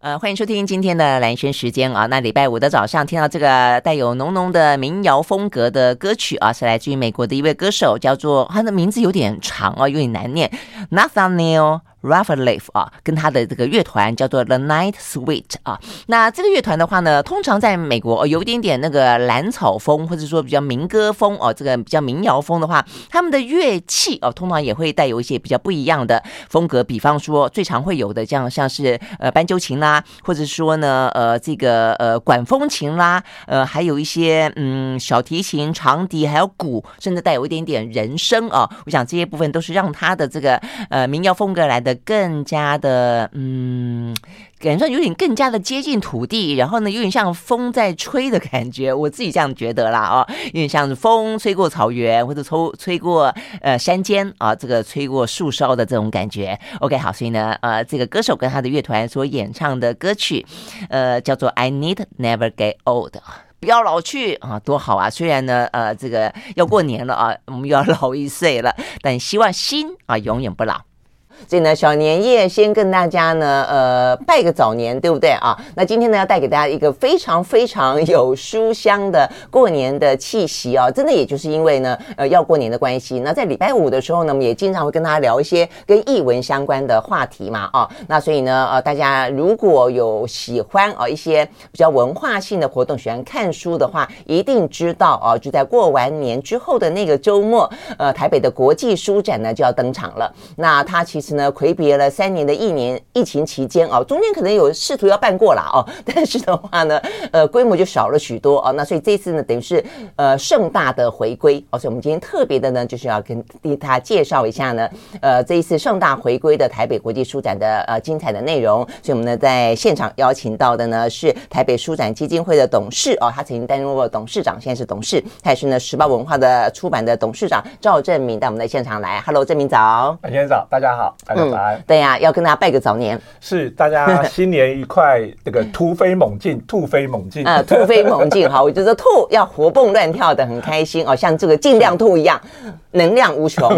呃，欢迎收听今天的蓝轩时间啊。那礼拜五的早上听到这个带有浓浓的民谣风格的歌曲啊，是来自于美国的一位歌手，叫做他的名字有点长啊，有点难念，Nathaniel。Rateliff 啊，跟他的这个乐团叫做 The Night Sweet 啊。那这个乐团的话呢，通常在美国哦，有一点点那个蓝草风，或者说比较民歌风哦，这个比较民谣风的话，他们的乐器哦，通常也会带有一些比较不一样的风格。比方说，最常会有的这样像是呃斑鸠琴啦，或者说呢呃这个呃管风琴啦，呃还有一些嗯小提琴、长笛，还有鼓，甚至带有一点点人声啊。我想这些部分都是让他的这个呃民谣风格来的。更加的，嗯，感觉有点更加的接近土地，然后呢，有点像风在吹的感觉，我自己这样觉得啦，哦，有点像是风吹过草原，或者吹吹过呃山间啊，这个吹过树梢的这种感觉。OK，好，所以呢，呃，这个歌手跟他的乐团所演唱的歌曲，呃，叫做《I Need Never Get Old》，不要老去啊，多好啊！虽然呢，呃，这个要过年了啊，我们又要老一岁了，但希望心啊永远不老。所以呢，小年夜先跟大家呢，呃，拜个早年，对不对啊？那今天呢，要带给大家一个非常非常有书香的过年的气息啊！真的，也就是因为呢，呃，要过年的关系，那在礼拜五的时候呢，我们也经常会跟大家聊一些跟译文相关的话题嘛，啊，那所以呢，呃，大家如果有喜欢啊一些比较文化性的活动，喜欢看书的话，一定知道啊，就在过完年之后的那个周末，呃，台北的国际书展呢就要登场了。那它其实。呢，魁别了三年的一年疫情期间啊，中间可能有试图要办过了哦，但是的话呢，呃，规模就少了许多啊。那所以这次呢，等于是呃盛大的回归哦。所以我们今天特别的呢，就是要跟大家介绍一下呢，呃，这一次盛大回归的台北国际书展的呃精彩的内容。所以我们呢在现场邀请到的呢是台北书展基金会的董事哦，他曾经担任过董事长，现在是董事，他也是呢时报文化的出版的董事长赵正明带我们在现场来。Hello，正明早，先生早，大家好。嗯，对呀、啊，要跟大家拜个早年，是大家新年愉快，这个突飞猛进，突飞猛进啊，突飞猛进，好，我觉得兔要活蹦乱跳的，很开心哦，像这个尽量兔一样，能量无穷。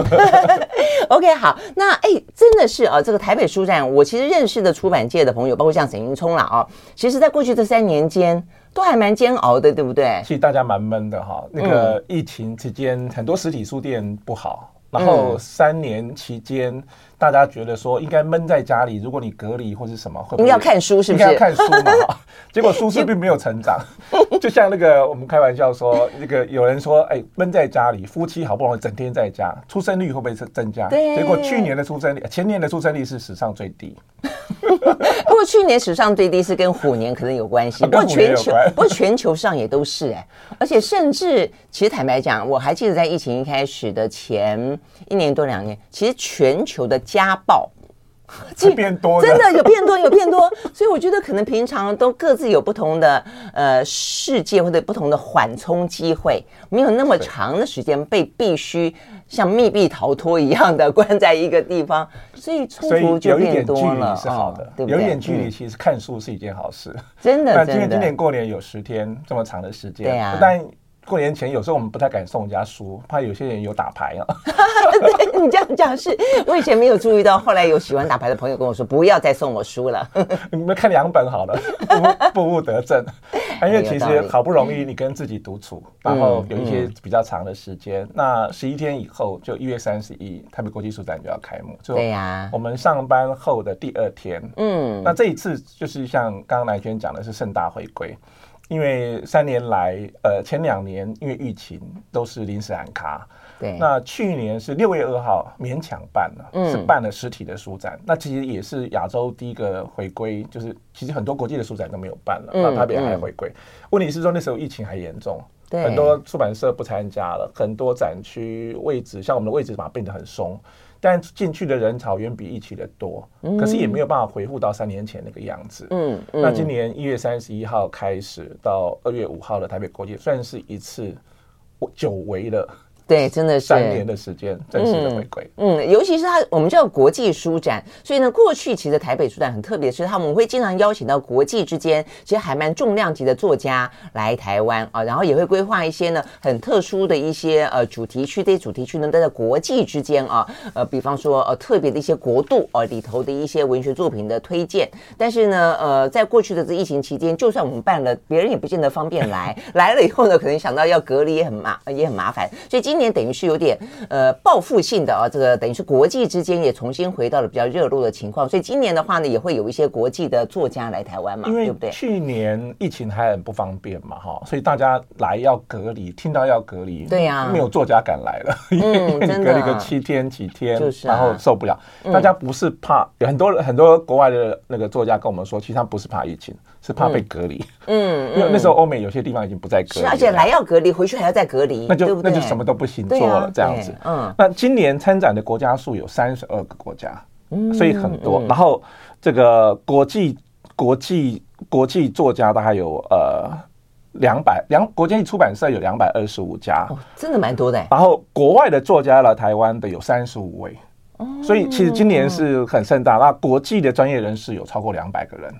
OK，好，那哎，真的是啊，这个台北书展，我其实认识的出版界的朋友，包括像沈云聪了啊，其实在过去这三年间都还蛮煎熬的，对不对？其实大家蛮闷的哈，那个疫情期间，很多实体书店不好。然后三年期间，大家觉得说应该闷在家里，如果你隔离或是什么，会不要看书，是不是？应该要看书嘛？结果书是并没有成长，就像那个我们开玩笑说，那个有人说，哎，闷在家里，夫妻好不容易整天在家，出生率会不会增增加？对。结果去年的出生率，前年的出生率是史上最低。不过去年史上最低是跟虎年可能有关系，不过全球 不过全球上也都是哎，而且甚至其实坦白讲，我还记得在疫情一开始的前一年多两年，其实全球的家暴 变多，真的有变多有变多，所以我觉得可能平常都各自有不同的呃世界或者不同的缓冲机会，没有那么长的时间被必须像密闭逃脱一样的关在一个地方。所以冲突就变多了，有一点距离是好的，对不对？有一点距离，其实看书是一件好事。真的，那今天今年过年有十天这么长的时间，对呀。但过年前有时候我们不太敢送人家书，怕有些人有打牌啊。对，你这样讲是，我以前没有注意到，后来有喜欢打牌的朋友跟我说，不要再送我书了。你们看两本好了，不 不务得正。因为其实好不容易你跟自己独处，然后有一些比较长的时间，那十一天以后就一月三十一，台北国际书展就要开幕。对呀。我们上班后的第二天，嗯，那这一次就是像刚刚兰萱讲的是盛大回归，因为三年来，呃，前两年因为疫情都是临时喊卡。对，那去年是六月二号勉强办了，嗯，是办了实体的书展。那其实也是亚洲第一个回归，就是其实很多国际的书展都没有办了，那台北还回归。问题是说那时候疫情还严重，很多出版社不参加了，很多展区位置像我们的位置嘛变得很松，但进去的人潮远比疫情的多，可是也没有办法回复到三年前那个样子。嗯，那今年一月三十一号开始到二月五号的台北国际，算是一次久违的。对，真的是三年的时间正式的回归。嗯，尤其是它，我们叫国际书展，所以呢，过去其实台北书展很特别，是他们会经常邀请到国际之间其实还蛮重量级的作家来台湾啊，然后也会规划一些呢很特殊的一些呃主题区，这些主题区呢都在国际之间啊，呃，比方说呃特别的一些国度啊里头的一些文学作品的推荐。但是呢，呃，在过去的这疫情期间，就算我们办了，别人也不见得方便来，来了以后呢，可能想到要隔离也很麻也很麻烦，所以今年等于是有点呃报复性的啊，这个等于是国际之间也重新回到了比较热络的情况，所以今年的话呢，也会有一些国际的作家来台湾嘛，对不对？去年疫情还很不方便嘛，哈，所以大家来要隔离，听到要隔离，对呀，没有作家敢来了，因为你隔离个七天几天，然后受不了。大家不是怕，有很多很多国外的那个作家跟我们说，其实他不是怕疫情，是怕被隔离。嗯，因为那时候欧美有些地方已经不再隔离，而且来要隔离，回去还要再隔离，那就那就什么都不行做了，这样子。嗯，那今年参展的国家数有三十二个国家，所以很多。然后这个国际国际国际作家大概有呃两百两，国际出版社有两百二十五家，真的蛮多的。然后国外的作家来台湾的有三十五位，所以其实今年是很盛大。那国际的专业人士有超过两百个人。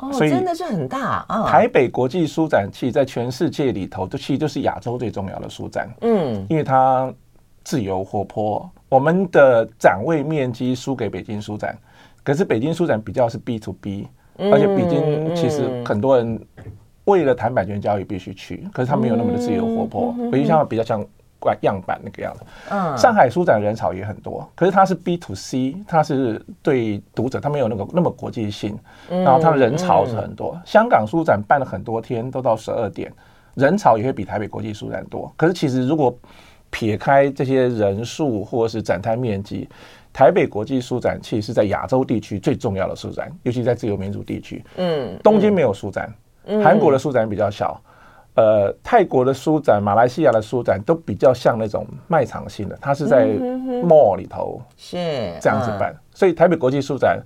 哦，所以真的是很大啊！台北国际书展其实在全世界里头，这其实就是亚洲最重要的书展。嗯，因为它自由活泼，我们的展位面积输给北京书展，可是北京书展比较是 B to B，而且北京其实很多人为了谈版权交易必须去，可是它没有那么的自由活泼，北京像比较像。样板那个样子，嗯，上海书展人潮也很多，可是它是 B to C，它是对读者，它没有那个那么国际性，然后它的人潮是很多。香港书展办了很多天，都到十二点，人潮也会比台北国际书展多。可是其实如果撇开这些人数或者是展摊面积，台北国际书展其实是在亚洲地区最重要的书展，尤其在自由民主地区。嗯，东京没有书展，韩国的书展比较小。呃，泰国的书展、马来西亚的书展都比较像那种卖场性的，它是在 mall 里头是这样子办，嗯、所以台北国际书展，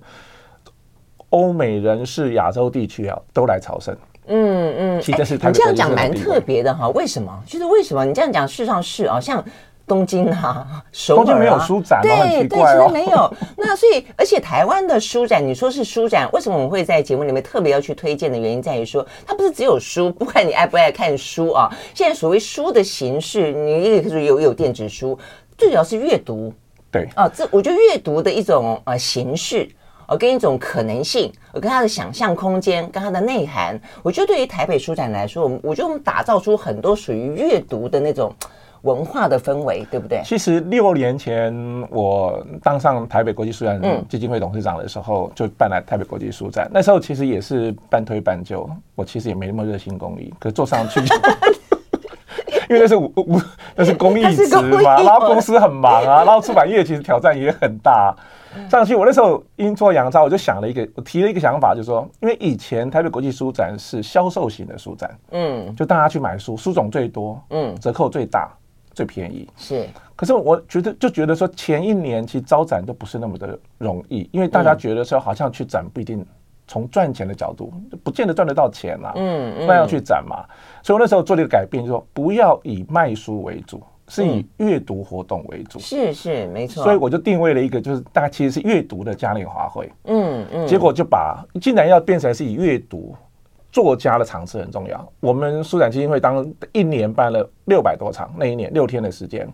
欧美人士、亚洲地区啊都来朝圣。嗯嗯，其实是台北国际书展，你这样讲蛮特别的哈，为什么？就是为什么？你这样讲，事实上是啊，像。东京啊，首尔啊，东京没有书展，对对，其实没有。那所以，而且台湾的书展，你说是书展，为什么我们会在节目里面特别要去推荐的原因，在于说，它不是只有书，不管你爱不爱看书啊。现在所谓书的形式，你也可以有有电子书，最主要是阅读。对啊，这我觉得阅读的一种呃形式，我，跟一种可能性，我跟它的想象空间，跟它的内涵，我觉得对于台北书展来说，我们我觉得我们打造出很多属于阅读的那种。文化的氛围，对不对？其实六年前我当上台北国际书展基金会董事长的时候，嗯、就办了台北国际书展。那时候其实也是半推半就，我其实也没那么热心公益，可是做上去就，因为那是我我那是公益职嘛，然后公司很忙啊，然后出版业其实挑战也很大。上去我那时候阴错阳差，我就想了一个，我提了一个想法，就是说，因为以前台北国际书展是销售型的书展，嗯，就大家去买书，书种最多，嗯，折扣最大。最便宜是，可是我觉得就觉得说前一年其实招展都不是那么的容易，因为大家觉得说好像去展不一定从赚钱的角度，不见得赚得到钱啊。嗯嗯，那要去展嘛，所以我那时候做了一个改变，就是说不要以卖书为主，是以阅读活动为主。是是没错，所以我就定位了一个，就是大家其实是阅读的嘉年华会。嗯嗯，结果就把竟然要变成是以阅读。作家的场次很重要。我们书展基金会当一年办了六百多场，那一年六天的时间，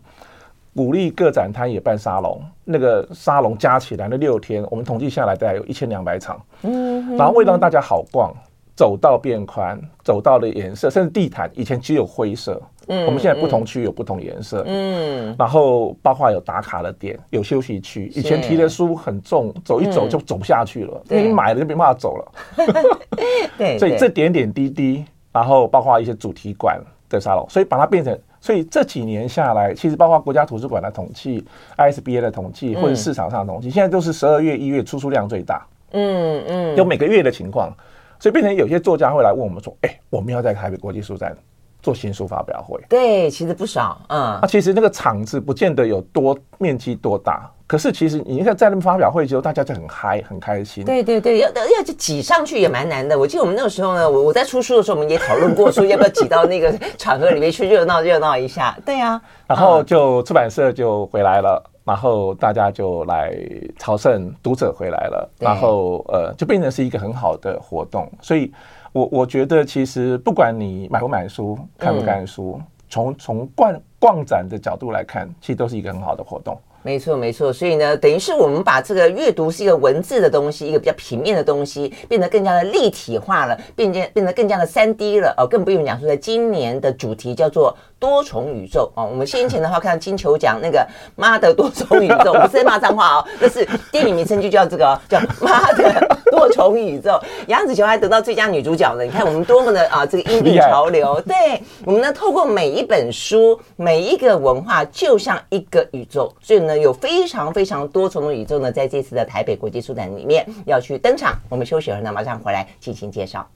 鼓励各展摊也办沙龙。那个沙龙加起来那六天，我们统计下来大概有一千两百场。嗯，然后为了让大家好逛，走道变宽，走道的颜色，甚至地毯以前只有灰色。嗯，我们现在不同区有不同颜色。嗯，然后包括有打卡的点，有休息区。以前提的书很重，走一走就走不下去了，因为你买了就没办法走了。对，所以这点点滴滴，然后包括一些主题馆的沙龙，所以把它变成，所以这几年下来，其实包括国家图书馆的统计、ISBA 的统计，或者市场上的统计，现在都是十二月、一月出书量最大。嗯嗯，有每个月的情况，所以变成有些作家会来问我们说：“哎，我们要在台北国际书展。”做新书发表会。对，其实不少，嗯。那、啊、其实那个场子不见得有多面积多大，可是其实你看在那边发表会之后，大家就很嗨，很开心。对对对，要要挤上去也蛮难的。我记得我们那个时候呢，我我在出书的时候，我们也讨论过，说要不要挤到那个场合里面去热闹热闹一下。对呀、啊，然后就出版社就回来了。然后大家就来朝圣，读者回来了，然后呃，就变成是一个很好的活动。所以我，我我觉得其实不管你买不买书，看不看书，从从逛逛展的角度来看，其实都是一个很好的活动。没错，没错。所以呢，等于是我们把这个阅读是一个文字的东西，一个比较平面的东西，变得更加的立体化了，变变变得更加的三 D 了。哦，更不用讲说，在今年的主题叫做多重宇宙哦。我们先前的话看到金球奖那个妈的多重宇宙，不是在骂脏话哦，那是电影名称就叫这个，叫妈的多重宇宙。杨紫琼还得到最佳女主角呢。你看我们多么的啊，这个引领潮流。对，我们呢，透过每一本书，每一个文化，就像一个宇宙，所以呢。有非常非常多重的宇宙呢，在这次的台北国际书展里面要去登场。我们休息了，那马上回来进行介绍。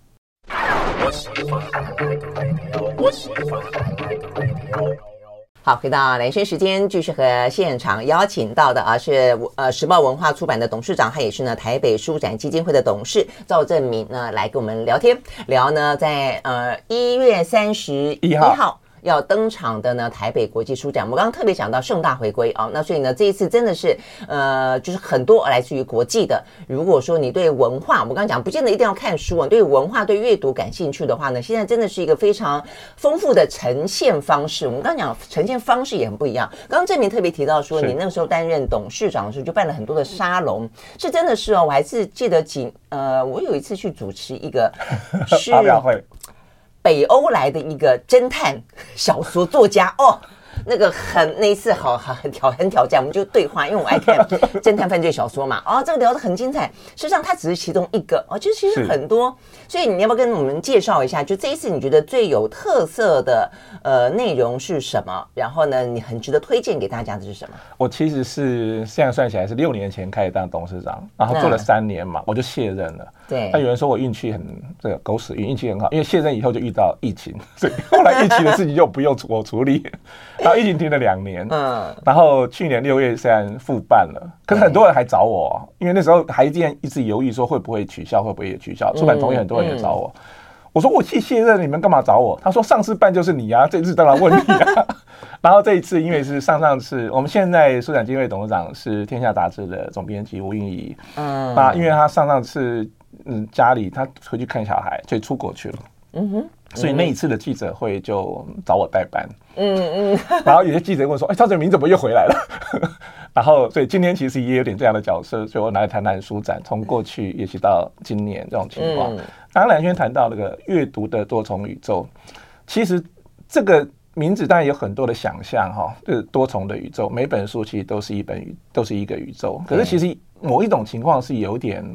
好，回到连线时间，继续和现场邀请到的啊是呃时报文化出版的董事长，他也是呢台北书展基金会的董事赵正明呢来跟我们聊天，聊呢在呃一月三十一号。要登场的呢，台北国际书展，我们刚刚特别讲到盛大回归啊，那所以呢，这一次真的是呃，就是很多来自于国际的。如果说你对文化，我刚刚讲，不见得一定要看书啊，对文化、对阅读感兴趣的话呢，现在真的是一个非常丰富的呈现方式。我们刚刚讲呈现方式也很不一样。刚刚郑明特别提到说，你那个时候担任董事长的时候，就办了很多的沙龙，是真的是哦，我还是记得几呃，我有一次去主持一个 发表会。北欧来的一个侦探小说作家哦。那个很那一次好好很挑很挑战，我们就对话，因为我 爱看侦探犯罪小说嘛。哦，这个聊得很精彩。实际上，它只是其中一个哦，就其实很多。所以你要不要跟我们介绍一下？就这一次你觉得最有特色的呃内容是什么？然后呢，你很值得推荐给大家的是什么？我其实是现在算起来是六年前开始当董事长，然后做了三年嘛，我就卸任了。对。那有人说我运气很这个狗屎运，运气很好，因为卸任以后就遇到疫情，所以后来疫情的事情就不用我处理。疫情停了两年，嗯，然后去年六月虽然复办了，可是很多人还找我，因为那时候还一直一直犹豫说会不会取消，会不会也取消。出版同业很多人也找我，我说我去卸任，你们干嘛找我？他说上次办就是你啊，这次当然问你啊。然后这一次因为是上上次，我们现在书展基金会董事长是天下杂志的总编辑吴韵仪，嗯，那因为他上上次嗯家里他回去看小孩，所以出国去了，嗯哼。所以那一次的记者会就找我代班，嗯嗯，然后有些记者问说：“哎，赵正明怎么又回来了？” 然后，所以今天其实也有点这样的角色，所以我来谈谈书展，从过去也许到今年这种情况。刚刚兰萱谈到那个阅读的多重宇宙，其实这个名字当然有很多的想象哈，就是多重的宇宙，每本书其实都是一本宇，都是一个宇宙。可是其实某一种情况是有点。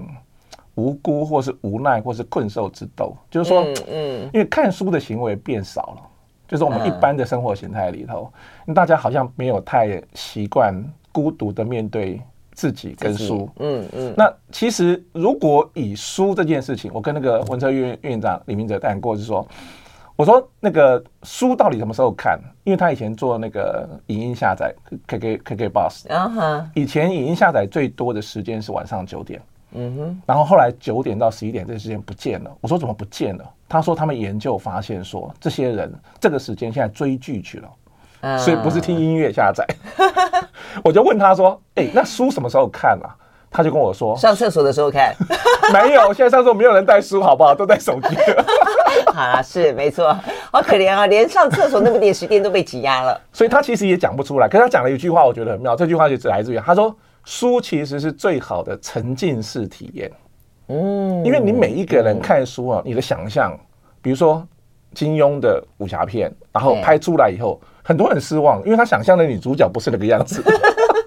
无辜，或是无奈，或是困兽之斗，就是说，嗯，因为看书的行为变少了，就是我们一般的生活形态里头，大家好像没有太习惯孤独的面对自己跟书，嗯嗯。那其实如果以书这件事情，我跟那个文策院院长李明哲谈过，就是说，我说那个书到底什么时候看？因为他以前做那个影音下载，K K K K Box，啊哈，以前影音下载最多的时间是晚上九点。嗯哼，然后后来九点到十一点这个时间不见了。我说怎么不见了？他说他们研究发现说，这些人这个时间现在追剧去了，嗯、所以不是听音乐下载。我就问他说：“哎、欸，那书什么时候看啊？”他就跟我说：“上厕所的时候看。”没有，现在上厕所没有人带书，好不好？都带手机。好 啊，是没错，好可怜啊，连上厕所那么点时间都被挤压了。所以他其实也讲不出来。可是他讲了一句话，我觉得很妙。这句话就来自于他说。书其实是最好的沉浸式体验，嗯，因为你每一个人看书啊，你的想象，比如说金庸的武侠片，然后拍出来以后，很多人失望，因为他想象的女主角不是那个样子，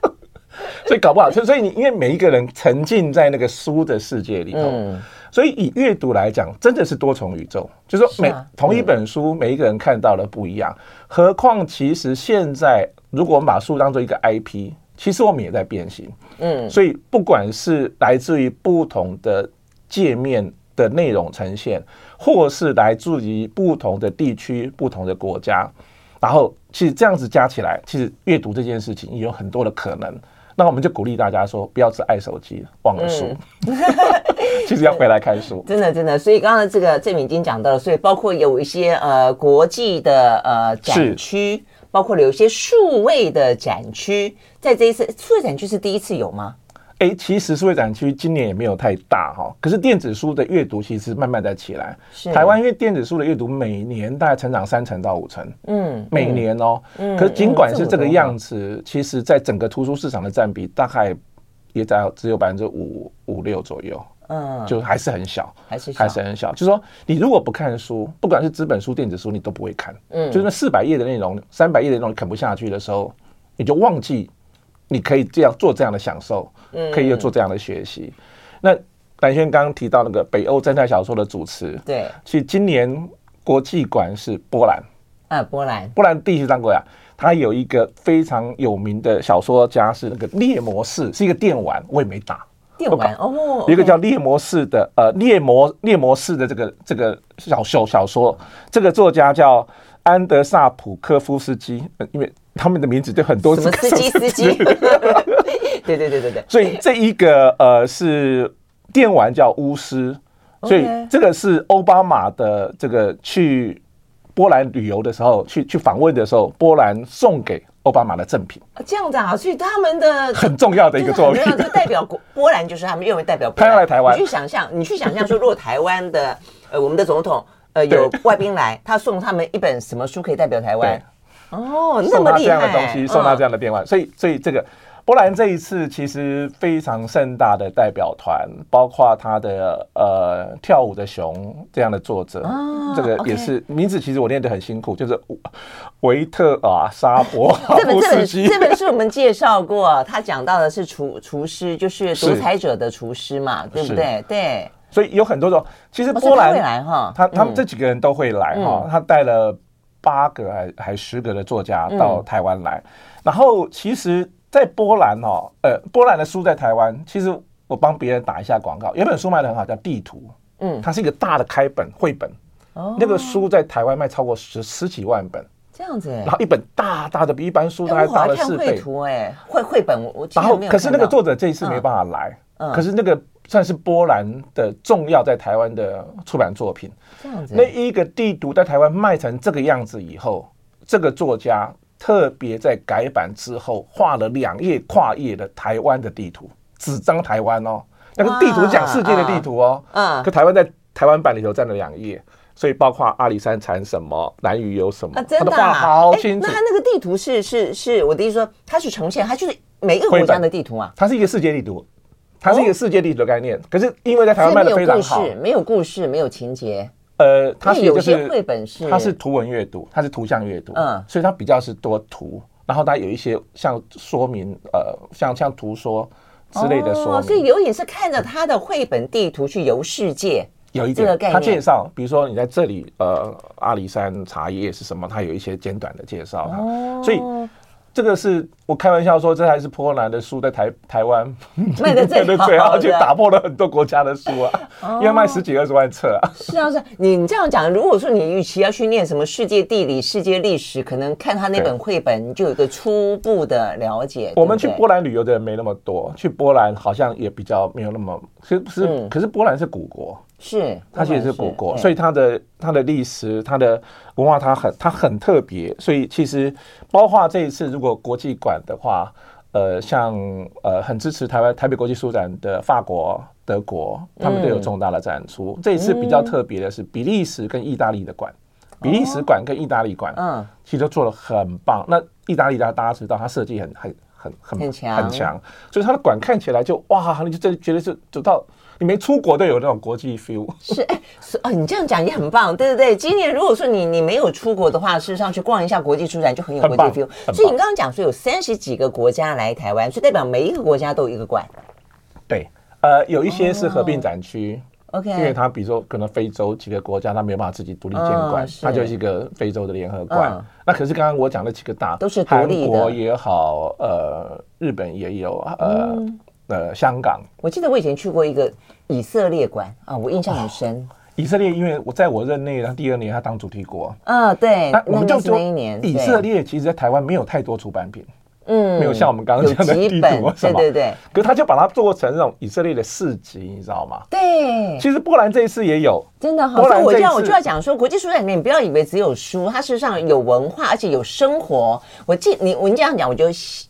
所以搞不好，所以你因为每一个人沉浸在那个书的世界里头，所以以阅读来讲，真的是多重宇宙，就是说每同一本书，每一个人看到的不一样，何况其实现在如果我们把书当做一个 IP。其实我们也在变形，嗯，所以不管是来自于不同的界面的内容呈现，或是来自于不同的地区、不同的国家，然后其实这样子加起来，其实阅读这件事情也有很多的可能。那我们就鼓励大家说，不要只爱手机，忘了书。嗯、其实要回来看书，真的真的。所以刚刚这个郑敏已经讲到了，所以包括有一些呃国际的呃展区，包括有一些数位的展区，在这一次数位展区是第一次有吗？哎，其实数位展区今年也没有太大哈，可是电子书的阅读其实慢慢在起来。台湾因为电子书的阅读每年大概成长三成到五成，嗯，每年哦，嗯，可是尽管是这个样子，嗯、其实在整个图书市场的占比大概也在只有百分之五五六左右，嗯，就还是很小，还是还是很小。就是说，你如果不看书，不管是纸本书、电子书，你都不会看，嗯，就是那四百页的内容、三百页的内容你啃不下去的时候，你就忘记。你可以这样做这样的享受，可以又做这样的学习。嗯、那兰萱刚刚提到那个北欧侦探小说的主持，对，其实今年国际馆是波兰，啊，波兰，波兰第一张国呀，他有一个非常有名的小说家是那个猎魔士，是一个电玩，我也没打电玩哦，一个叫猎魔式的，呃，猎魔猎魔式的这个这个小小小说，这个作家叫安德萨普科夫斯基，因为。他们的名字就很多，什么司机司机？对对对对对。所以这一个呃是电玩叫巫师，所以这个是奥巴马的这个去波兰旅游的时候，去去访问的时候，波兰送给欧巴马的赠品。这样子啊，所以他们的 很重要的一个作品，就代表国 波兰就是他们认为代表。他要来台湾，你去想象，你去想象说，如果台湾的呃我们的总统呃有外宾来，他送他们一本什么书可以代表台湾？哦，送他这样的东西，送他这样的电玩，所以所以这个波兰这一次其实非常盛大的代表团，包括他的呃跳舞的熊这样的作者，这个也是名字，其实我念得很辛苦，就是维特啊沙博。这本这本这本书我们介绍过，他讲到的是厨厨师，就是独裁者的厨师嘛，对不对？对，所以有很多种，其实波兰会来哈，他他们这几个人都会来哈，他带了。八个还还十个的作家到台湾来，嗯、然后其实，在波兰哦，呃，波兰的书在台湾，其实我帮别人打一下广告，有本书卖的很好，叫《地图》，嗯，它是一个大的开本绘本，哦，那个书在台湾卖超过十十几万本，这样子，然后一本大大的，比一般书都还大了四倍。图哎，绘绘本我，然后可是那个作者这一次没办法来，嗯，可是那个。算是波兰的重要在台湾的出版作品。这样子，那一个地图在台湾卖成这个样子以后，这个作家特别在改版之后画了两页跨页的台湾的地图，纸张台湾哦，那个地图讲世界的地图哦，嗯，可台湾在台湾版里头占了两页，所以包括阿里山产什么，南屿有什么，他都画好清楚。那他那个地图是是是我的意思说，他是呈现，他就是每一个国家的地图啊，它是一个世界地图。它是一个世界地图的概念，哦、可是因为在台湾卖的非常好，没有故事，没有情节。呃，它是就是绘本是，它是图文阅读，它是图像阅读，嗯，所以它比较是多图，然后它有一些像说明，呃，像像图说之类的说明，哦、所以有点是看着它的绘本地图去游世界，有一点，他介绍，比如说你在这里，呃，阿里山茶叶是什么，他有一些简短的介绍，哦，所以。这个是我开玩笑说，这还是波兰的书在台台湾。卖的。最好，而且打破了很多国家的书啊，要卖十几二十万册啊。是啊，是啊，你这样讲，如果说你与其要去念什么世界地理、世界历史，可能看他那本绘本，就有一个初步的了解。我们去波兰旅游的人没那么多，去波兰好像也比较没有那么，其实不是，可是波兰是古国。是，它其实是古国，所以它的它的历史、它的文化，它很它很特别。所以其实包括这一次，如果国际馆的话，呃，像呃很支持台湾台北国际书展的法国、德国，他们都有重大的展出。嗯、这一次比较特别的是比利时跟意大利的馆，比利时馆跟意大利馆，嗯，其实都做得很棒。那意大利大家大家知道，它设计很很很很很强，很强，所以它的馆看起来就哇，你就真觉得是走到。你没出国都有那种国际 feel，是哎，是哦，你这样讲也很棒，对对对。今年如果说你你没有出国的话，事实上去逛一下国际书展就很有国际 feel。所以你刚刚讲说有三十几个国家来台湾，所以代表每一个国家都有一个馆。对，呃，有一些是合并展区，OK，因为它比如说可能非洲几个国家它没有办法自己独立建馆，它就是一个非洲的联合馆。那可是刚刚我讲的几个大都是独立的，韩国也好，呃，日本也有，呃。呃香港。我记得我以前去过一个以色列馆啊，我印象很深。哦、以色列因为我在我任内，他第二年他当主题国。嗯，对。那我们就说那一年，以色列其实在台湾没有太多出版品。嗯，没有像我们刚刚讲的地图什么，对对对。可是他就把它做成那种以色列的市集，你知道吗？对。其实波兰这一次也有，真的好。所以我就要我就要讲说，国际书展里面你不要以为只有书，它事实上有文化，而且有生活。我记你，我你这样讲，我就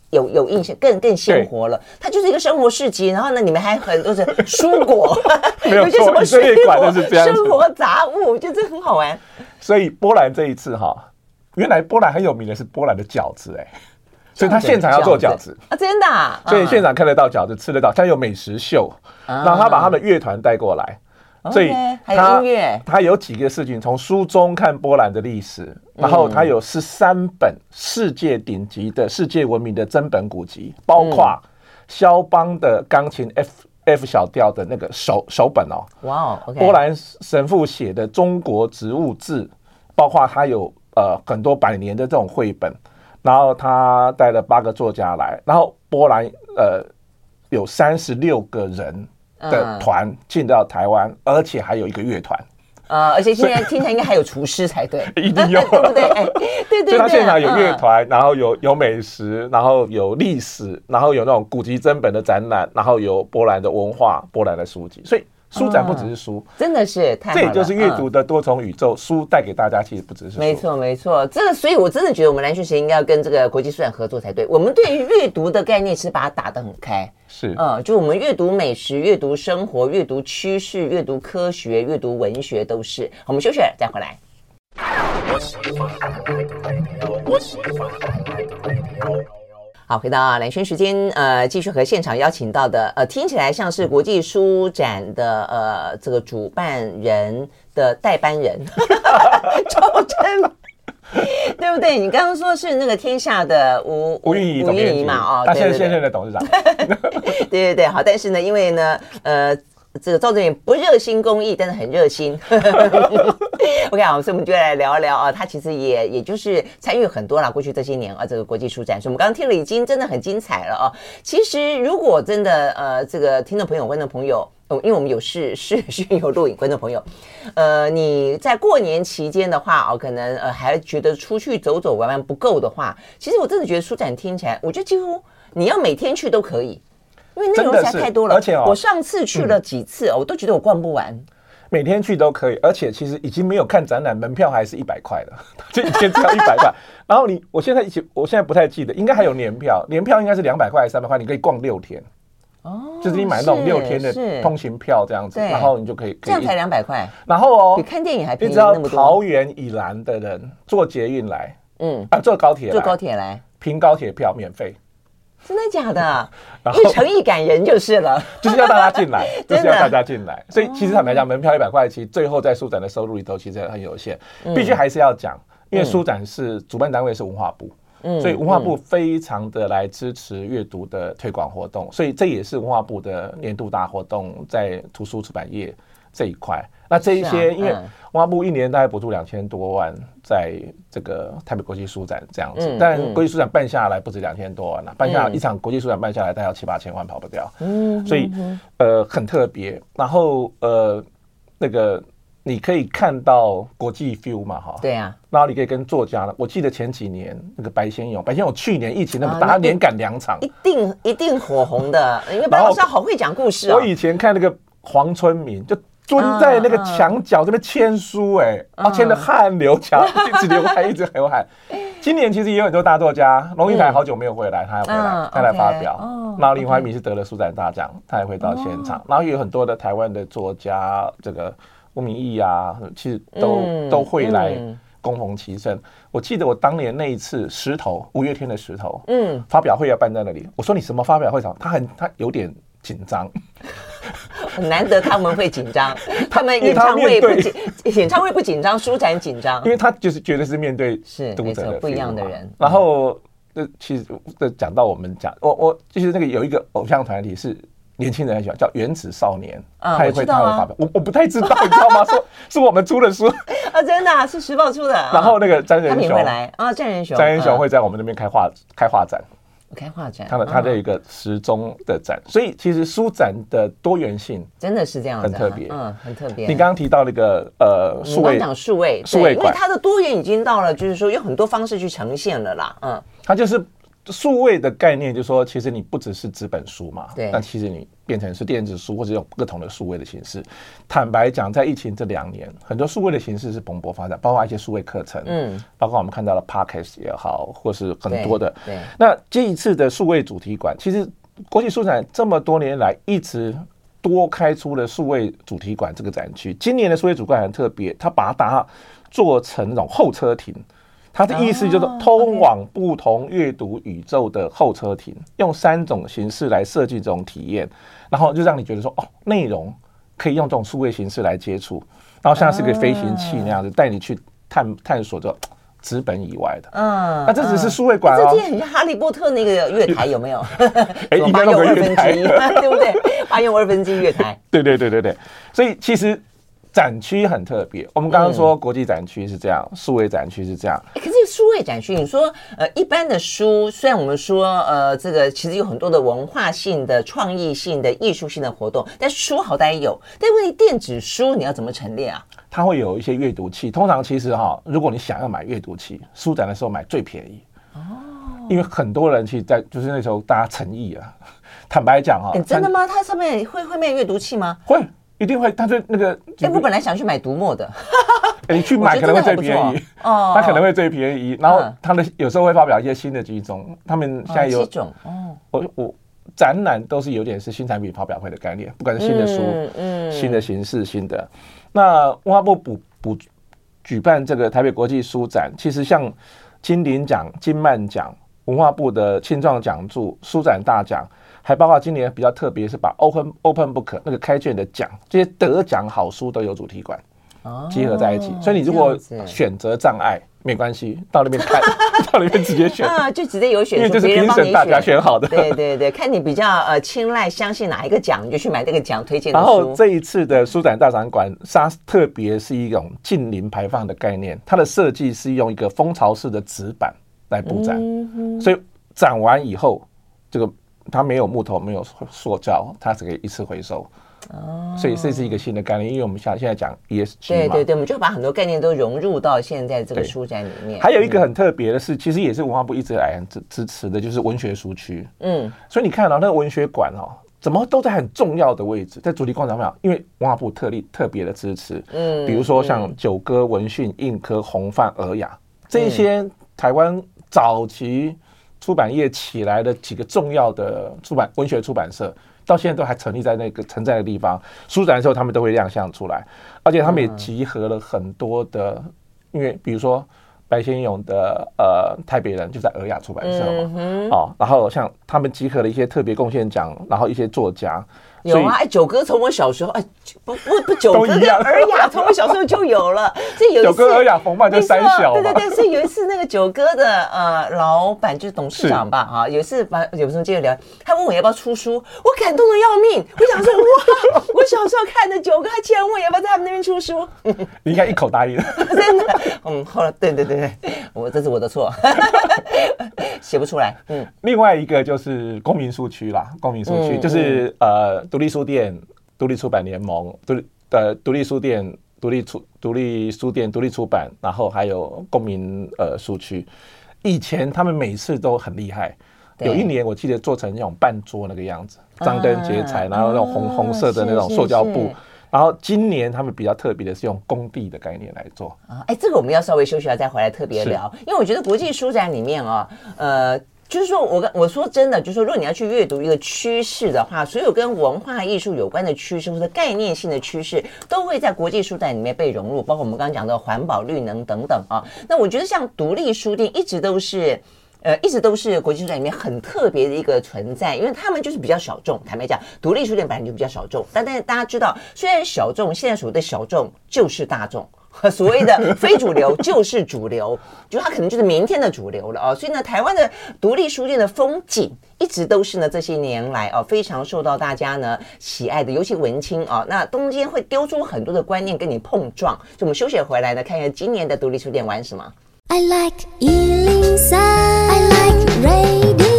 有有印象，更更鲜活了。它就是一个生活市集，然后呢，里面还很多是蔬果，有些什么水果、生活杂物，我觉得这很好玩。所以波兰这一次哈，原来波兰很有名的是波兰的饺子，哎。所以他现场要做饺子啊，真的。所以现场看得到饺子，吃得到。他有美食秀，然后他把他的乐团带过来，所以还有音乐。他有几个事情，从书中看波兰的历史，然后他有十三本世界顶级的世界闻名的真本古籍，包括肖邦的钢琴 F F 小调的那个手手本哦。哇，波兰神父写的中国植物志，包括他有呃很多百年的这种绘本。然后他带了八个作家来，然后波兰呃有三十六个人的团进到台湾，嗯、而且还有一个乐团，呃，而且现在听起来应该还有厨师才对，一定有，对不对？对对对，所以他现场有乐团，然后有有美食，然后有历史，然后有那种古籍珍本的展览，然后有波兰的文化、波兰的书籍，所以。书展不只是书，嗯、真的是太好，这也就是阅读的多重宇宙。嗯、书带给大家其实不只是书，没错没错。这个，所以我真的觉得我们蓝轩时间应该要跟这个国际书展合作才对。我们对于阅读的概念是把它打得很开，是嗯，就我们阅读美食、阅读生活、阅读趋势、阅读科学、阅读文学都是。我们休息了再回来。好，回到蓝轩时间，呃，继续和现场邀请到的，呃，听起来像是国际书展的，呃，这个主办人的代班人，赵真，对不对？你刚刚说是那个天下的吴吴韵仪，吴韵仪嘛，哦，他现在现任的董事长，对对对，好，但是呢，因为呢，呃。这个赵正远不热心公益，但是很热心。OK 好，所以我们就来聊一聊啊，他其实也也就是参与很多啦，过去这些年啊，这个国际书展，所以我们刚刚听了已经真的很精彩了啊。其实如果真的呃，这个听众朋友、观众朋友，因为我们有视视讯有录影，观众朋友，呃，你在过年期间的话哦，可能呃还觉得出去走走玩玩不够的话，其实我真的觉得书展听起来，我觉得几乎你要每天去都可以。因为内容实在太多了，而且哦，我上次去了几次，嗯，我都觉得我逛不完。每天去都可以，而且其实已经没有看展览，门票还是一百块的，就一天只要一百块。然后你，我现在一起，我现在不太记得，应该还有年票，年票应该是两百块还是三百块，你可以逛六天。哦，就是你买那种六天的通行票这样子，然后你就可以，可以这样才两百块。然后哦，比看电影还便宜。你知道桃园以南的人坐捷运来，嗯啊，坐高铁，坐高铁来，凭高铁票免费。真的假的？然后诚意感人就是了，就是要大家进来，就是要大家进来。所以其实坦白讲，门票一百块，其实最后在书展的收入里头其实很有限。必须还是要讲，因为书展是主办单位是文化部，所以文化部非常的来支持阅读的推广活动，所以这也是文化部的年度大活动，在图书出版业这一块。那这一些，因为文化部一年大概补助两千多万，在这个台北国际书展这样子，但国际书展办下来不止两千多万了，办下来一场国际书展办下来大概要七八千万跑不掉，嗯，所以呃很特别。然后呃那个你可以看到国际 feel 嘛，哈，对啊，然后你可以跟作家呢，我记得前几年那个白先勇，白先勇去年疫情那么大，他连赶两场，一定一定火红的，因为白老师好会讲故事。我以前看那个黄春明就。蹲在那个墙角这边签书，哎，然后签的汗流浃，一直流汗，一直流汗。今年其实也有很多大作家，龙应台好久没有回来，他要回来，他来发表。然后林怀民是得了书展大奖，他也会到现场。然后有很多的台湾的作家，这个吴明益啊，其实都都会来恭逢其盛。我记得我当年那一次石头五月天的石头，嗯，发表会要办在那里。我说你什么发表会场？他很他有点紧张。很难得他们会紧张，他们演唱会不紧，演唱会不紧张，书展紧张，因为他就是觉得是面对是读者不一样的人。然后这其实这讲到我们讲，我我就是那个有一个偶像团体是年轻人很喜欢，叫原子少年，他也会他会发表，我我不太知道，你知道吗？说是我们出的书啊，真的是时报出的。然后那个詹仁雄会来啊，詹仁雄，詹仁雄会在我们那边开画开画展。开画展，他的他的一个时钟的展，所以其实书展的多元性真的是这样，很特别，嗯，很特别。你刚刚提到那个呃，数位讲数位，数位，因为它的多元已经到了，就是说有很多方式去呈现了啦，嗯，它就是。数位的概念就是说，其实你不只是纸本书嘛，对，但其实你变成是电子书或者用不同的数位的形式。坦白讲，在疫情这两年，很多数位的形式是蓬勃发展，包括一些数位课程，嗯，包括我们看到的 Podcast 也好，或是很多的。对，那这一次的数位主题馆，其实国际书展这么多年来一直多开出了数位主题馆这个展区。今年的数位主题馆很特别，它把它做成那种候车亭。它的意思就是通往不同阅读宇宙的候车亭，用三种形式来设计这种体验，然后就让你觉得说，哦，内容可以用这种数位形式来接触，然后像是个飞行器那样子带你去探探索着纸本以外的。嗯，那这只是数位馆哦。这很像哈利波特那个月台有没有？哎，应该有个月台，对不对？八又二分之一月台。对对对对对，所以其实。展区很特别，我们刚刚说国际展区是这样，数、嗯、位展区是这样。可是数位展区，你说呃，一般的书，虽然我们说呃，这个其实有很多的文化性的、创意性的、艺术性的活动，但书好歹有，但问题电子书你要怎么陈列啊？它会有一些阅读器，通常其实哈，如果你想要买阅读器，书展的时候买最便宜哦，因为很多人其实在就是那时候大家诚意啊，坦白讲哈、欸，真的吗？它上面会会卖阅读器吗？会。一定会，他就那个。哎，我本来想去买读墨的，你去买可能会最便宜 哦，他可能会最便宜。然后他的有时候会发表一些新的几种，他们现在有几种哦。我我展览都是有点是新产品发表会的概念，不管是新的书、嗯，新的形式、新的。那文化部补补举办这个台北国际书展，其实像金鼎奖、金漫奖、文化部的青创奖助、书展大奖。还包括今年比较特别，是把 Open Open Book 那个开卷的奖，这些得奖好书都有主题馆，结合在一起。所以你如果选择障碍没关系，到那边看，到那边直接选啊，就直接有选，因为这是评审大家选好的。对对对，看你比较呃青睐相信哪一个奖，你就去买这个奖推荐。然后这一次的书展大展馆，它特别是一种近零排放的概念，它的设计是用一个蜂巢式的纸板来布展，所以展完以后这个。它没有木头，没有塑胶，它只可以一次回收。哦，所以这是一个新的概念，因为我们现现在讲 ESG 对对对，我们就把很多概念都融入到现在这个书展里面。还有一个很特别的是，其实也是文化部一直来支支持的，就是文学书区。嗯，所以你看到那个文学馆哦，怎么都在很重要的位置，在主题广场上，因为文化部特例特别的支持。嗯，比如说像九歌、文讯、印科、红范、尔雅这些台湾早期。出版业起来的几个重要的出版文学出版社，到现在都还成立在那个存在的地方。书展的时候，他们都会亮相出来，而且他们也集合了很多的，因为比如说白先勇的呃台北人就在尔雅出版社嘛，哦，然后像他们集合了一些特别贡献奖，然后一些作家。有啊，哎，九哥从我小时候，哎，不不不，九哥跟尔雅从我小时候就有了。这有一次，九哥尔雅逢卖就三小，对对对，所以有一次那个九哥的呃老板就是董事长吧，哈，有一次把有时候接着聊，他问我要不要出书，我感动的要命，我想说哇，我小时候看的九哥，他竟然问要不要在他们那边出书，你应该一口答应。了，真的，嗯，后来对对对对，我这是我的错，写不出来，嗯。另外一个就是公民书区啦，公民书区就是呃。独立书店、独立出版联盟、独立的独立书店、独立出独立书店、独立出版，然后还有公民呃书区。以前他们每次都很厉害，有一年我记得做成那种半桌那个样子，张灯结彩，然后那种红红色的那种塑胶布。然后今年他们比较特别的是用工地的概念来做啊。哎，这个我们要稍微休息下再回来特别聊，因为我觉得国际书展里面啊，呃。就是说，我跟我说真的，就是说，如果你要去阅读一个趋势的话，所有跟文化艺术有关的趋势或者概念性的趋势，都会在国际书展里面被融入，包括我们刚刚讲的环保、绿能等等啊。那我觉得像独立书店一直都是，呃，一直都是国际书展里面很特别的一个存在，因为他们就是比较小众。坦白讲，独立书店本来就比较小众，但但是大家知道，虽然小众，现在所谓的小众就是大众。和所谓的非主流 就是主流，就它可能就是明天的主流了啊！所以呢，台湾的独立书店的风景一直都是呢这些年来啊非常受到大家呢喜爱的，尤其文青啊，那中间会丢出很多的观念跟你碰撞。就我们休息回来呢，看一下今年的独立书店玩什么。I like 103, I like radio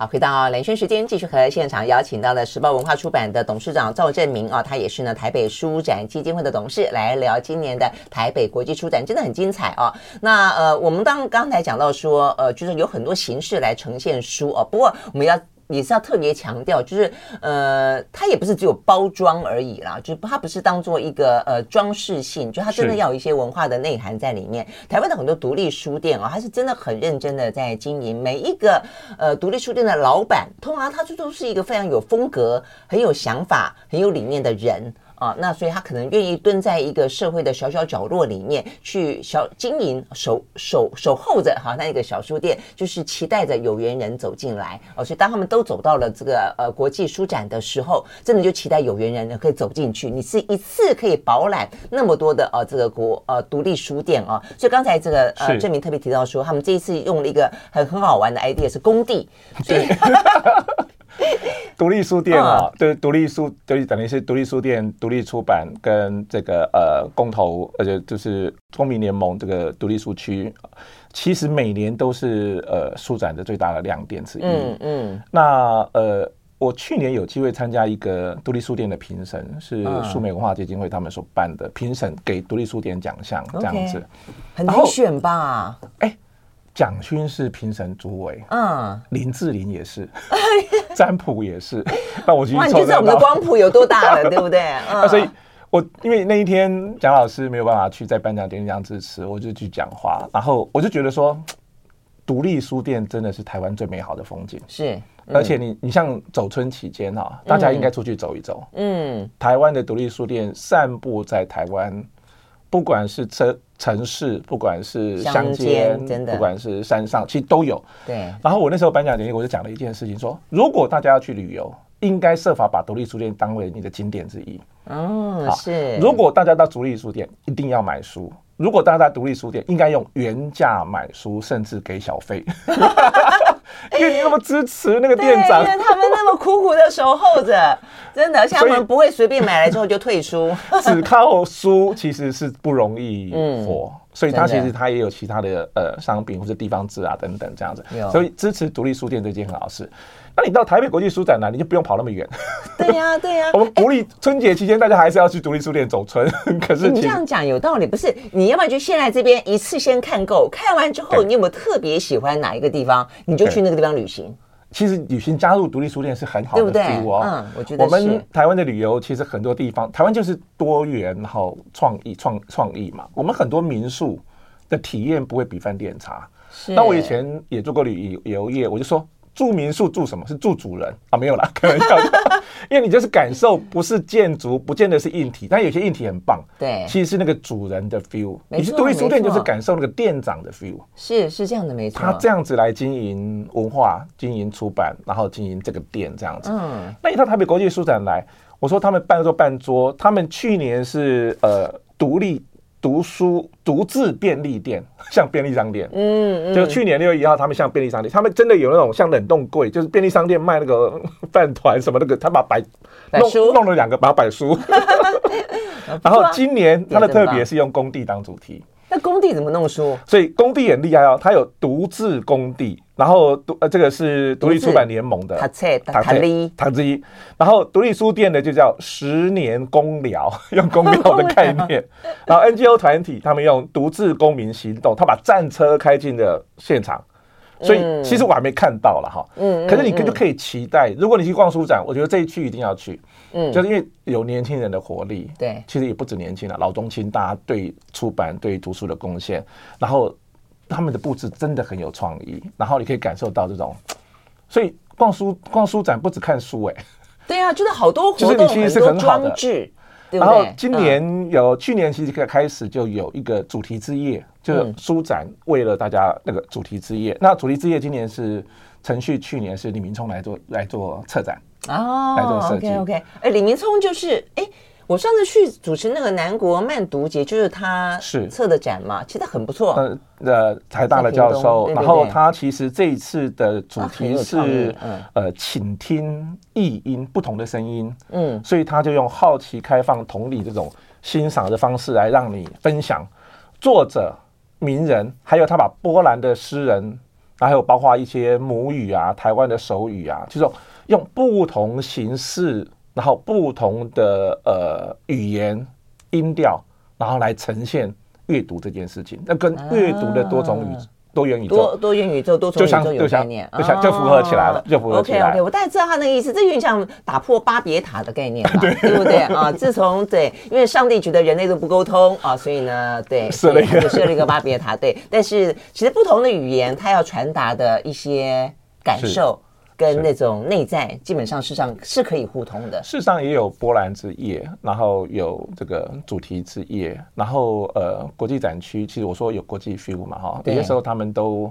好，回到蓝轩时间，继续和现场邀请到了时报文化出版的董事长赵正明啊，他也是呢台北书展基金会的董事，来聊今年的台北国际书展，真的很精彩啊。那呃，我们当刚才讲到说，呃，就是有很多形式来呈现书哦，不过我们要。也是要特别强调，就是呃，它也不是只有包装而已啦，就是它不是当做一个呃装饰性，就它真的要有一些文化的内涵在里面。台湾的很多独立书店啊、哦，它是真的很认真的在经营，每一个呃独立书店的老板，通常他就都是一个非常有风格、很有想法、很有理念的人。啊，那所以他可能愿意蹲在一个社会的小小角落里面去小经营守守守候着哈，那一个小书店就是期待着有缘人走进来哦。所以当他们都走到了这个呃国际书展的时候，真的就期待有缘人可以走进去。你是一次可以饱览那么多的呃这个国呃独立书店啊。所以刚才这个呃郑明特别提到说，他们这一次用了一个很很好玩的 idea 是工地，所以。独立书店啊，对，独立书对，等于是独立书店、独立出版跟这个呃公投，而且就是公民联盟这个独立书区，其实每年都是呃书展的最大的亮点之一。嗯嗯。那呃，我去年有机会参加一个独立书店的评审，是书美文化基金会他们所办的评审，给独立书店奖项这样子，很难选吧？哎。蒋勋是评审主委，嗯，林志玲也是，占卜也是，那我去哇，你就知道我们的光谱有多大了，对不对？那、嗯、所以，我因为那一天蒋老师没有办法去在颁奖典礼上致辞，我就去讲话，然后我就觉得说，独立书店真的是台湾最美好的风景，是，嗯、而且你你像走春期间哈，大家应该出去走一走，嗯，台湾的独立书店散布在台湾。不管是城城市，不管是乡间，真的，不管是山上，其实都有。对。然后我那时候颁奖典礼，我就讲了一件事情，说如果大家要去旅游，应该设法把独立书店当为你的景点之一。嗯，是。如果大家到独立书店，一定要买书。如果大家在独立书店，应该用原价买书，甚至给小费。因为你那么支持那个店长，因为他们那么苦苦的守候着，真的，像他们不会随便买来之后就退书。只靠书其实是不容易活，嗯、所以他其实他也有其他的呃商品或者地方志啊等等这样子，所以支持独立书店这件很好事。那你到台北国际书展呢，你就不用跑那么远。对呀，对呀。我们独立春节期间，大家还是要去独立书店走春。可是你这样讲有道理，不是？你要不要就先来这边一次先看够？看完之后，你有没有特别喜欢哪一个地方？你就去那个地方旅行。其实旅行加入独立书店是很好的，对不对？嗯，我觉得我们台湾的旅游其实很多地方，台湾就是多元然后创意创创意嘛。我们很多民宿的体验不会比饭店差。那我以前也做过旅游业，我就说。住民宿住什么？是住主人啊？没有啦，开玩笑的。因为你就是感受，不是建筑，不见得是硬体，但有些硬体很棒。对，其实是那个主人的 feel。你是独立书店，就是感受那个店长的 feel。是是这样的，没错。他这样子来经营文化、经营出版，然后经营这个店这样子。嗯。那一到台北国际书展来，我说他们办桌半桌，他们去年是呃独立。读书独自便利店，像便利商店，嗯，嗯，就去年六月一号，他们像便利商店，他们真的有那种像冷冻柜，就是便利商店卖那个 饭团什么那个，他把摆弄弄了两个，把它摆书，然后今年它的特别是用工地当主题。那工地怎么弄书？所以工地很厉害哦，他有独自工地，然后独呃这个是独立出版联盟的，他册他立他之一，然后独立书店呢就叫十年公聊，用公聊的概念，然后 NGO 团体他们用独自公民行动，他把战车开进了现场。所以其实我还没看到了哈，嗯，可是你可就可以期待，如果你去逛书展，我觉得这一区一定要去，嗯，就是因为有年轻人的活力，对，其实也不止年轻了，老中青大家对出版、对读书的贡献，然后他们的布置真的很有创意，然后你可以感受到这种，所以逛书逛书展不止看书哎，对啊，就是好多活动，就是你其实是很好的。然后今年有，去年其实开始就有一个主题之夜，就是书展为了大家那个主题之夜。那主题之夜今年是程序，去年是李明聪来做来做策展哦，来做设计。OK，哎，李明聪就是哎。我上次去主持那个南国慢读节，就是他是策的展嘛，其实很不错。呃，呃，台大的教授，然后他其实这一次的主题是呃，请听异音，不同的声音。嗯，所以他就用好奇、开放、同理这种欣赏的方式来让你分享作者、名人，还有他把波兰的诗人还有包括一些母语啊、台湾的手语啊，就是用不同形式，然后不同的呃语言音调，然后来呈现阅读这件事情。那跟阅读的多种语。啊多元宇宙，多多元宇宙，多重宇宙有概念，就像就符合起来了，就符合起来。OK OK，我大概知道他那个意思，这有点像打破巴别塔的概念吧，对不对啊？自从对，因为上帝觉得人类都不沟通啊，所以呢，对，设了一个设了一个巴别塔。对，但是其实不同的语言，它要传达的一些感受。跟那种内在基本上事实上是可以互通的。事实上也有波兰之夜，然后有这个主题之夜，然后呃国际展区，其实我说有国际 feel 嘛哈，有些时候他们都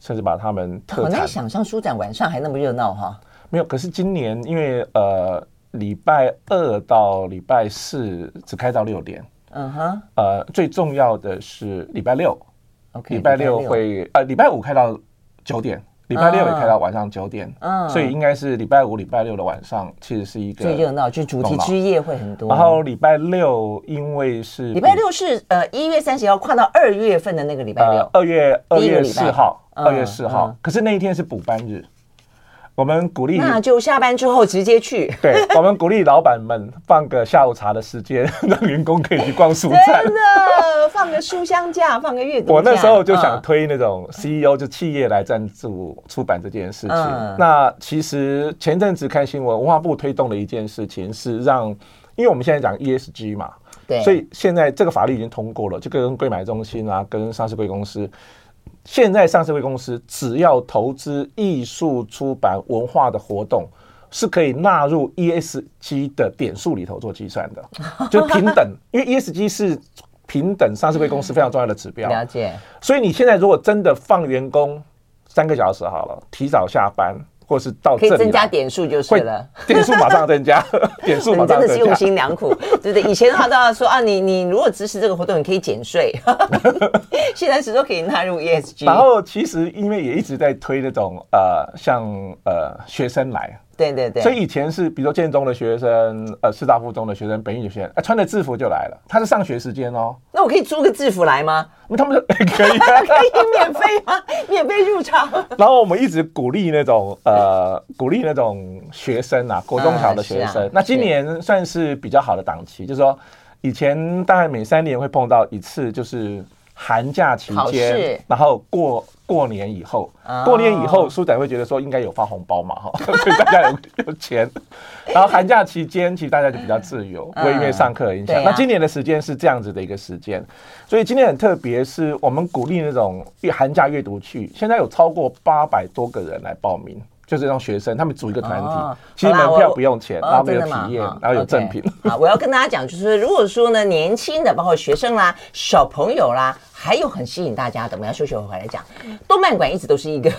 甚至把他们特很难想象书展晚上还那么热闹哈。没有，可是今年因为呃礼拜二到礼拜四只开到六点，嗯哼，呃最重要的是礼拜六，OK，礼拜六会呃礼拜五开到九点。礼拜六也开到晚上九点，嗯，所以应该是礼拜五、礼拜六的晚上，其实是一个最热闹，就主题之夜会很多。然后礼拜六因为是礼拜六是呃一月三十号跨到二月份的那个礼拜六，二月二月四号，二月四号，可是那一天是补班日。我们鼓励，那就下班之后直接去。对，我们鼓励老板们放个下午茶的时间，让员工可以去逛书展。真的，放个书香假，放个阅读假。我那时候就想推那种 CEO 就企业来赞助出版这件事情。嗯、那其实前阵子看新闻，文化部推动的一件事情是让，因为我们现在讲 ESG 嘛，对，所以现在这个法律已经通过了，就跟柜买中心啊，跟上市柜公司。现在上市会公司只要投资艺术出版文化的活动，是可以纳入 ESG 的点数里头做计算的，就平等，因为 ESG 是平等上市会公司非常重要的指标。了解。所以你现在如果真的放员工三个小时好了，提早下班。或是到可以增加点数就是了，点数马上增加，点数马上增加。真的是用心良苦，对不对？以前的话都要说啊，你你如果支持这个活动，你可以减税，现在是都可以纳入 ESG。然后其实因为也一直在推那种呃，像呃学生来。对对对，所以以前是比如说建中的学生，呃，师大附中的学生，北一的学生，呃，穿着制服就来了。他是上学时间哦。那我可以租个制服来吗？那他们说 可以，可以免费吗？免费入场。然后我们一直鼓励那种呃，鼓励那种学生啊，国中小的学生。那今年算是比较好的档期，就是说以前大概每三年会碰到一次，就是寒假期间，然后过。过年以后，过年以后，书展会觉得说应该有发红包嘛，哈，所以大家有有钱。然后寒假期间，其实大家就比较自由，不会因为上课影响。那今年的时间是这样子的一个时间，所以今年很特别，是我们鼓励那种寒假阅读去，现在有超过八百多个人来报名。就是让学生他们组一个团体，哦、其实门票不用钱，然后没有体验，哦、然后有赠品。好，我要跟大家讲，就是如果说呢，年轻的包括学生啦、小朋友啦，还有很吸引大家的，我们要休息回来讲。动漫馆一直都是一个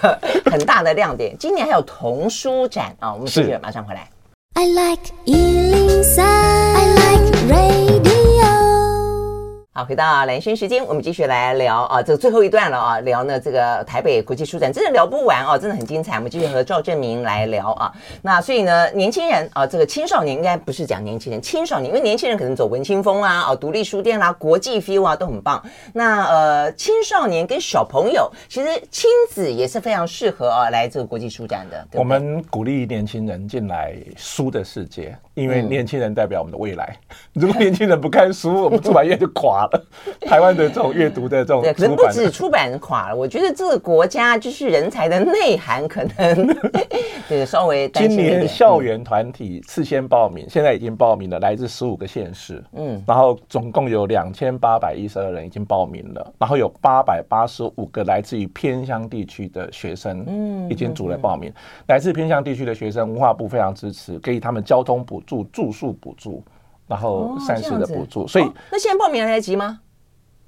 很大的亮点，今年还有童书展啊，我们休息马上回来。I like 103, I like radio 好，回到蓝轩时间，我们继续来聊啊，这最后一段了啊，聊呢这个台北国际书展，真的聊不完啊，真的很精彩。我们继续和赵正明来聊啊。那所以呢，年轻人啊，这个青少年应该不是讲年轻人，青少年，因为年轻人可能走文青风啊，哦，独立书店啦、啊，国际 feel 啊，都很棒。那呃，青少年跟小朋友，其实亲子也是非常适合啊，来这个国际书展的。我们鼓励年轻人进来书的世界，因为年轻人代表我们的未来。如果年轻人不看书，我们出版业就垮了了。台湾的这种阅读的这种，对，可能不止出版垮了。我觉得这个国家就是人才的内涵，可能 对稍微担心。今年校园团体事先报名，现在已经报名了，来自十五个县市。嗯，然后总共有两千八百一十二人已经报名了，然后有八百八十五个来自于偏乡地区的学生，嗯，已经组了报名。来自偏乡地区的学生，文化部非常支持，给予他们交通补助、住宿补助。然后膳食的补助，所以、哦、那现在报名来得及吗？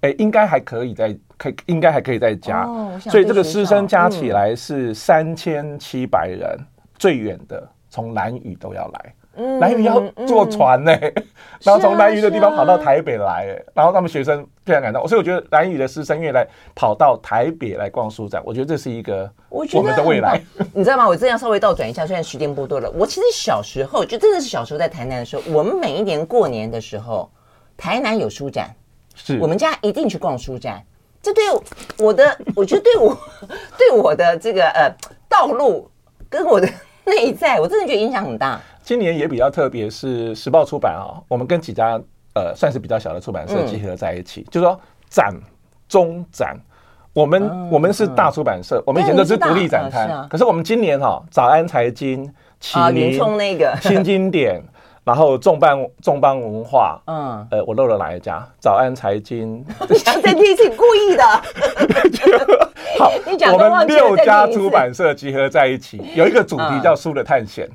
哎，应该还可以再可以，应该还可以再加。哦、所以这个师生加起来是三千七百人，嗯、最远的从南屿都要来。兰屿要坐船呢，然后从南屿的地方跑到台北来，然后他们学生非常感动，所以我觉得南屿的师生愿意来跑到台北来逛书展，我觉得这是一个我们的未来。你知道吗？我这样稍微倒转一下，虽然时间不多了，我其实小时候就真的是小时候在台南的时候，我们每一年过年的时候，台南有书展，是我们家一定去逛书展。这对我的，我觉得对我对我的这个呃道路跟我的内在，我真的觉得影响很大。今年也比较特别，是时报出版啊、哦，我们跟几家呃算是比较小的出版社集合在一起，嗯、就是说展中展，我们、嗯、我们是大出版社，嗯、我们以前都是独立展摊，啊啊、可是我们今年哈、哦，早安财经、启明那个 新经典。然后众邦众邦文化，嗯，呃，我漏了哪一家？早安财经，这第一次故意的。好，我们六家出版社集合在一起，有一个主题叫书的探险。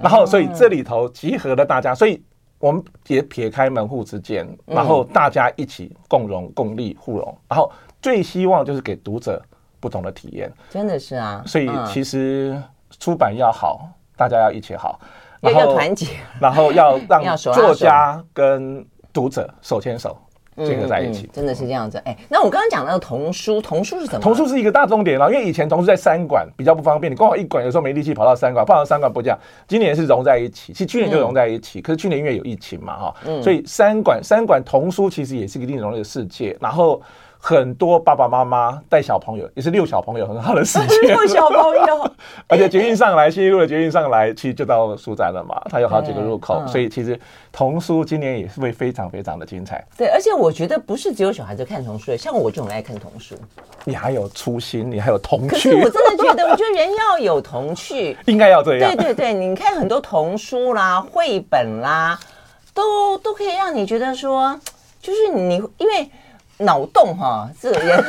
然后，所以这里头集合了大家，所以我们也撇开门户之见，然后大家一起共荣、共利、互荣。然后最希望就是给读者不同的体验。真的是啊，所以其实出版要好，大家要一起好。然后要团结，然后要 让作家跟读者手牵手结合在一起，真的是这样子。哎，那我刚刚讲到童书，童书是什么？童书是一个大重点了，因为以前童书在三馆比较不方便，你刚好一馆有时候没力气跑到三馆，跑到三馆不这样。今年是融在一起，其实去年就融在一起，可是去年因为有疫情嘛，哈，所以三馆三馆童书其实也是一个另一种世界，然后。很多爸爸妈妈带小朋友，也是遛小朋友很好的时间。遛小朋友，而且捷运上来，新一路的捷运上来，其实就到书展了嘛。它有好几个入口，所以其实童书今年也是会非常非常的精彩。对，而且我觉得不是只有小孩子看童书，像我就很爱看童书。你还有初心，你还有童趣。可是我真的觉得，我觉得人要有童趣，应该要这样。对对对，你看很多童书啦、绘本啦，都都可以让你觉得说，就是你因为。脑洞哈，这个人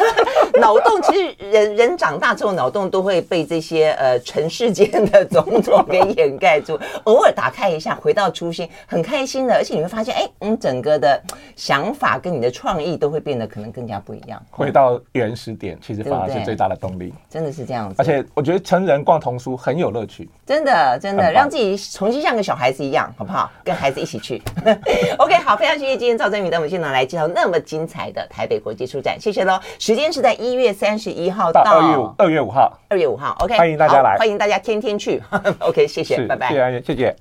脑洞其实人人长大之后脑洞都会被这些呃尘世间的种种给掩盖住。偶尔打开一下，回到初心，很开心的。而且你会发现，哎，嗯，整个的想法跟你的创意都会变得可能更加不一样。回到原始点，其实反而是最大的动力。真的是这样子。而且我觉得成人逛童书很有乐趣。真的，真的，让自己重新像个小孩子一样，好不好？跟孩子一起去。OK，好，非常谢谢今天赵增畬带我们现场来介绍那么精彩的台北国际书展，谢谢喽。时间是在一月三十一号到二月五二月五号，二月五号。OK，欢迎大家来，欢迎大家天天去。OK，谢谢，拜拜，谢谢，谢谢。